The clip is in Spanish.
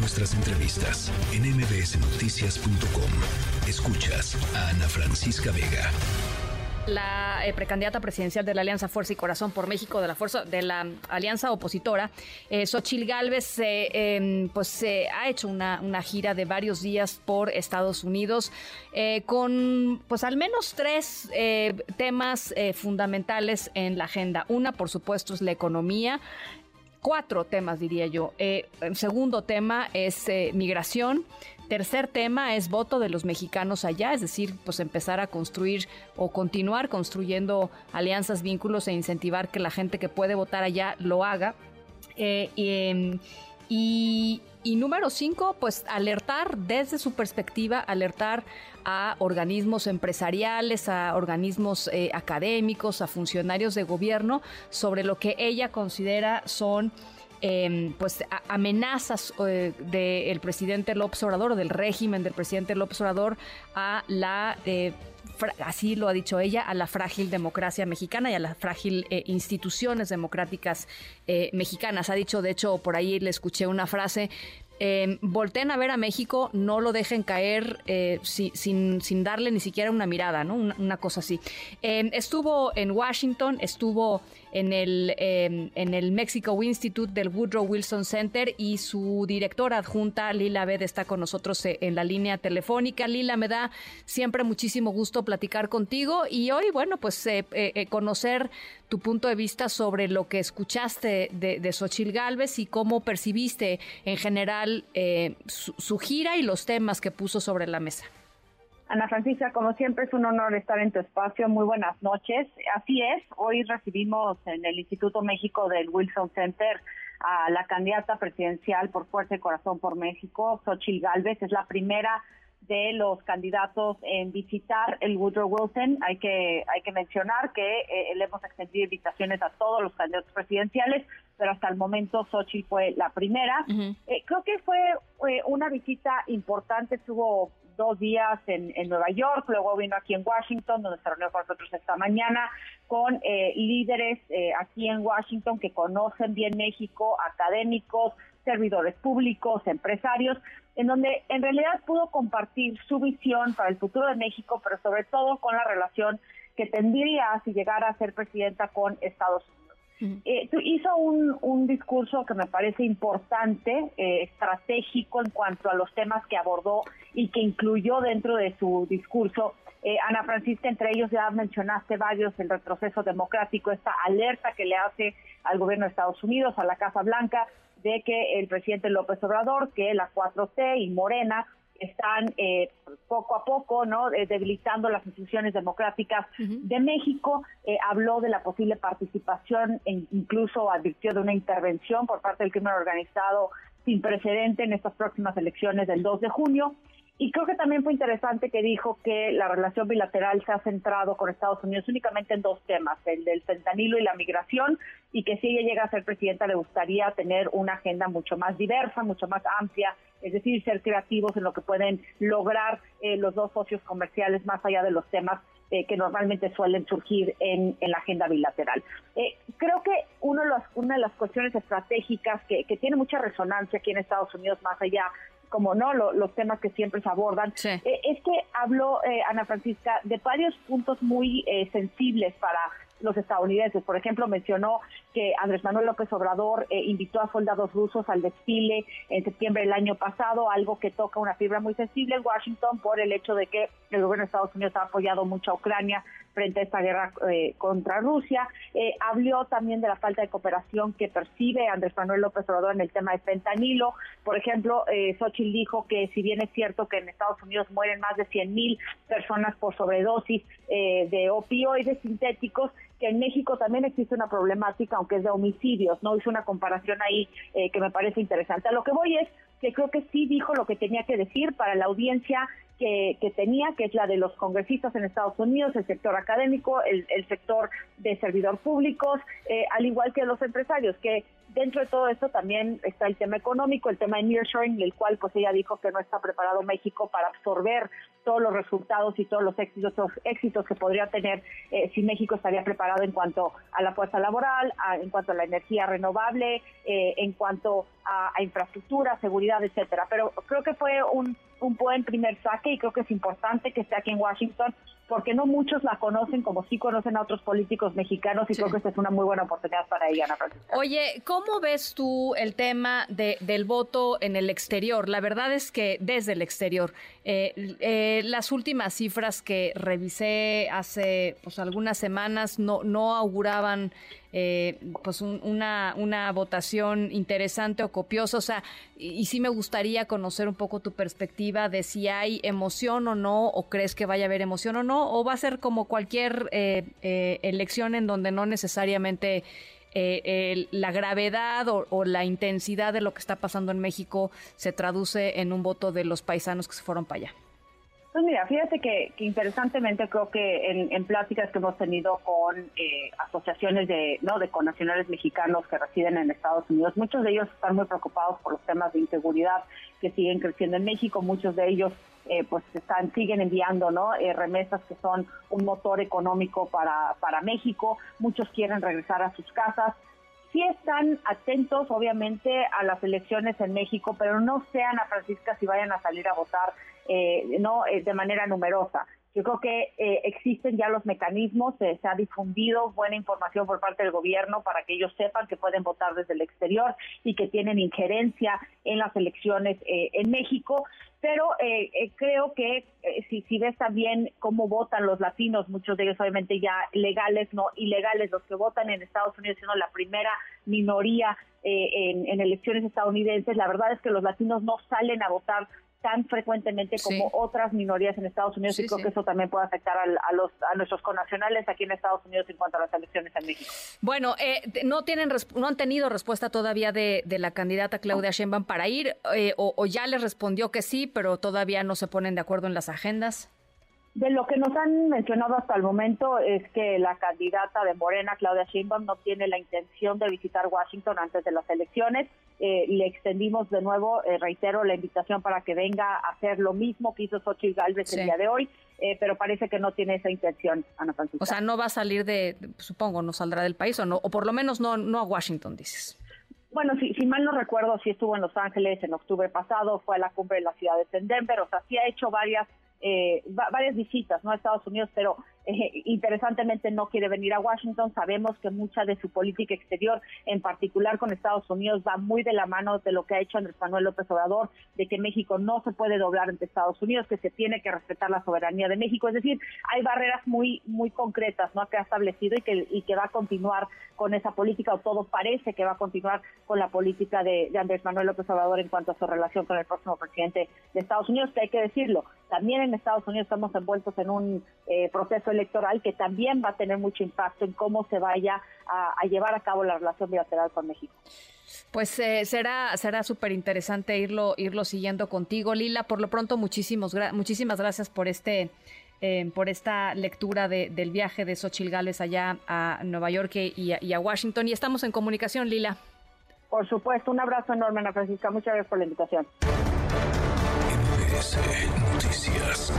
nuestras entrevistas en mbsnoticias.com. Escuchas a Ana Francisca Vega la eh, precandidata presidencial de la Alianza Fuerza y Corazón por México, de la fuerza de la alianza opositora, eh, Xochil Gálvez, em, pues se ha hecho una, gira de varios días por Estados Unidos eh, con, pues al menos tres eh, temas fundamentales en la agenda. Una, por supuesto, es la economía cuatro temas, diría yo. el segundo tema es migración. Tercer tema es voto de los mexicanos allá, es decir, pues empezar a construir o continuar construyendo alianzas, vínculos e incentivar que la gente que puede votar allá lo haga. Eh, em, y, número cinco, pues alertar desde su perspectiva, alertar a organismos empresariales, a organismos eh, académicos, a funcionarios de gobierno sobre lo que ella considera son Em, pues amenazas eh, del presidente López Obrador del régimen del presidente López Obrador a la eh, así lo ha dicho ella, a la frágil democracia mexicana y a las frágil eh, instituciones democráticas mexicanas. Ha dicho, de hecho, por ahí le escuché una frase, eh, volteen a ver a México, no lo dejen caer eh, sin, sin, darle ni siquiera una mirada, ¿no? Una, cosa así. Em, estuvo en Washington, estuvo en el, em, en el Mexico Institute del Woodrow Wilson Center y su directora adjunta, Lila Bed, está con nosotros eh, en la línea telefónica. Lila, me da siempre muchísimo gusto platicar contigo y hoy, bueno, pues eh, conocer tu punto de vista sobre lo que escuchaste de, de Xochil Gálvez y cómo percibiste en general eh, su, gira y los temas que puso sobre la mesa. Ana Francisca, como siempre es un honor estar en tu espacio. Muy buenas noches. Así es, hoy recibimos en el Instituto México del Wilson Center a la candidata presidencial por Fuerza y Corazón por México, Xochil Gálvez. Es la primera de los candidatos en visitar el Woodrow Wilson. Hay que hay que mencionar que eh, le hemos extendido invitaciones a todos los candidatos presidenciales, pero hasta el momento Xochitl fue la primera. Eh, creo que fue eh, una visita importante, estuvo dos días en, Nueva York, luego vino aquí en Washington, donde se reunió con nosotros esta mañana, con líderes aquí en Washington que conocen bien México, académicos, servidores públicos, empresarios, en donde en realidad pudo compartir su visión para el futuro de México, pero sobre todo con la relación que tendría si llegara a ser presidenta con Estados Unidos. Eh, hizo un, discurso que me parece importante, eh, estratégico en cuanto a los temas que abordó y que incluyó dentro de su discurso. Eh, Ana Francisca, entre ellos ya mencionaste varios, el retroceso democrático, esta alerta que le hace al gobierno de Estados Unidos, a la Casa Blanca, de que el presidente López Obrador, que la 4T y Morena están eh, poco a poco no eh, debilitando las instituciones democráticas de México. Eh, habló de la posible participación e incluso advirtió de una intervención por parte del crimen organizado sin precedente en estas próximas elecciones del 2 de junio y creo que también fue interesante que dijo que la relación bilateral se ha centrado con Estados Unidos únicamente en dos temas, el del fentanilo y la migración, y que si ella llega a ser presidenta le gustaría tener una agenda mucho más diversa, mucho más amplia, es decir, ser creativos en lo que pueden lograr eh, los dos socios comerciales más allá de los temas eh, que normalmente suelen surgir en, la agenda bilateral. Eh, creo que uno de los, una de las cuestiones estratégicas que, que tiene mucha resonancia aquí en Estados Unidos, más allá como no los temas que siempre se abordan, eh, es que habló eh, Ana Francisca de varios puntos muy eh, sensibles para los estadounidenses. Por ejemplo, mencionó que Andrés Manuel López Obrador invitó a soldados rusos al desfile en septiembre del año pasado, algo que toca una fibra muy sensible en Washington por el hecho de que el gobierno de Estados Unidos ha apoyado mucho a Ucrania frente a esta guerra eh, contra Rusia. Eh, habló también de la falta de cooperación que percibe Andrés Manuel López Obrador en el tema de fentanilo. Por ejemplo, eh, Xochitl dijo que si bien es cierto que en Estados Unidos mueren más de 100 mil personas por sobredosis eh, de opioides sintéticos, que en México también existe una problemática, aunque es de homicidios, ¿no? Hizo una comparación ahí que me parece interesante. A lo que voy es que creo que sí dijo lo que tenía que decir para la audiencia que, tenía, que es la de los congresistas en Estados Unidos, el sector académico, el, sector de servidor públicos, eh, al igual que los empresarios, que dentro de todo esto también está el tema económico, el tema de nearshoring, el cual pues ella dijo que no está preparado México para absorber todos los resultados y todos los éxitos, éxitos que podría tener eh, si México estaría preparado en cuanto a la fuerza laboral, en cuanto a la energía renovable, eh, en cuanto a, infraestructura, seguridad, etcétera. Pero creo que fue un, un buen primer saque y creo que es importante que esté aquí en Washington porque no muchos la conocen como sí conocen a otros políticos mexicanos y creo que esta es una muy buena oportunidad para ella, Ana Francisca. Oye, ¿cómo ves tú el tema de, del voto en el exterior? La verdad es que desde el exterior, eh, eh, las últimas cifras que revisé hace pues, algunas semanas no, no auguraban eh, pues una, una votación interesante o copiosa. O sea, y, sí me gustaría conocer un poco tu perspectiva de si hay emoción o no, o crees que vaya a haber emoción o no, o va a ser como cualquier eh, eh, elección en donde no necesariamente la gravedad o, la intensidad de lo que está pasando en México se traduce en un voto de los paisanos que se fueron para allá. Pues mira, fíjate que, interesantemente creo que en, pláticas que hemos tenido con eh, asociaciones de no de connacionales mexicanos que residen en Estados Unidos, muchos de ellos están muy preocupados por los temas de inseguridad que siguen creciendo en México, muchos de ellos eh, pues están siguen enviando no eh, remesas que son un motor económico para para México, muchos quieren regresar a sus casas, sí están atentos, obviamente, a las elecciones en México, pero no sean a Francisca si vayan a salir a votar eh, no eh, de manera numerosa. Yo creo que eh, existen ya los mecanismos, se ha difundido buena información por parte del gobierno para que ellos sepan que pueden votar desde el exterior y que tienen injerencia en las elecciones en México. Pero creo que si, si ves también cómo votan los latinos, muchos de ellos obviamente ya legales, no ilegales, los que votan en Estados Unidos, siendo la primera minoría en, en elecciones estadounidenses, la verdad es que los latinos no salen a votar tan frecuentemente como otras minorías en Estados Unidos y creo que eso también puede afectar a, los, a nuestros connacionales aquí en Estados Unidos en cuanto a las elecciones en México. Bueno, eh, no tienen no han tenido respuesta todavía de, la candidata Claudia Sheinbaum para ir eh, o, ya les respondió que sí, pero todavía no se ponen de acuerdo en las agendas. De lo que nos han mencionado hasta el momento es que la candidata de Morena, Claudia Sheinbaum, no tiene la intención de visitar Washington antes de las elecciones. Eh, le extendimos de nuevo, eh, reitero, la invitación para que venga a hacer lo mismo que hizo Xochitl Galvez el día de hoy, eh, pero parece que no tiene esa intención, Ana Francisca. O sea, no va a salir de, supongo, no saldrá del país o no, o por lo menos no, no a Washington, dices. Bueno, si, si mal no recuerdo, sí estuvo en Los Ángeles en octubre pasado, fue a la cumbre de las ciudades en Denver, o sea, sí ha hecho varias eh, varias visitas ¿no? a Estados Unidos, pero eh, interesantemente no quiere venir a Washington. Sabemos que mucha de su política exterior, en particular con Estados Unidos, va muy de la mano de lo que ha hecho Andrés Manuel López Obrador, de que México no se puede doblar ante Estados Unidos, que se tiene que respetar la soberanía de México. Es decir, hay barreras muy muy concretas ¿no? que ha establecido y que, y que va a continuar con esa política, o todo parece que va a continuar con la política de, Andrés Manuel López Obrador en cuanto a su relación con el próximo presidente de Estados Unidos, que hay que decirlo, también en Estados Unidos estamos envueltos en un eh, proceso electoral que también va a tener mucho impacto en cómo se vaya a, llevar a cabo la relación bilateral con México. Pues eh, será será súper interesante irlo irlo siguiendo contigo, Lila. Por lo pronto, muchísimos muchísimas gracias por este eh, por esta lectura del viaje de Xochil Gales allá a Nueva York y a, y a Washington. Y estamos en comunicación, Lila. Por supuesto, un abrazo enorme, Ana Francisca. Muchas gracias por la invitación. Noticias.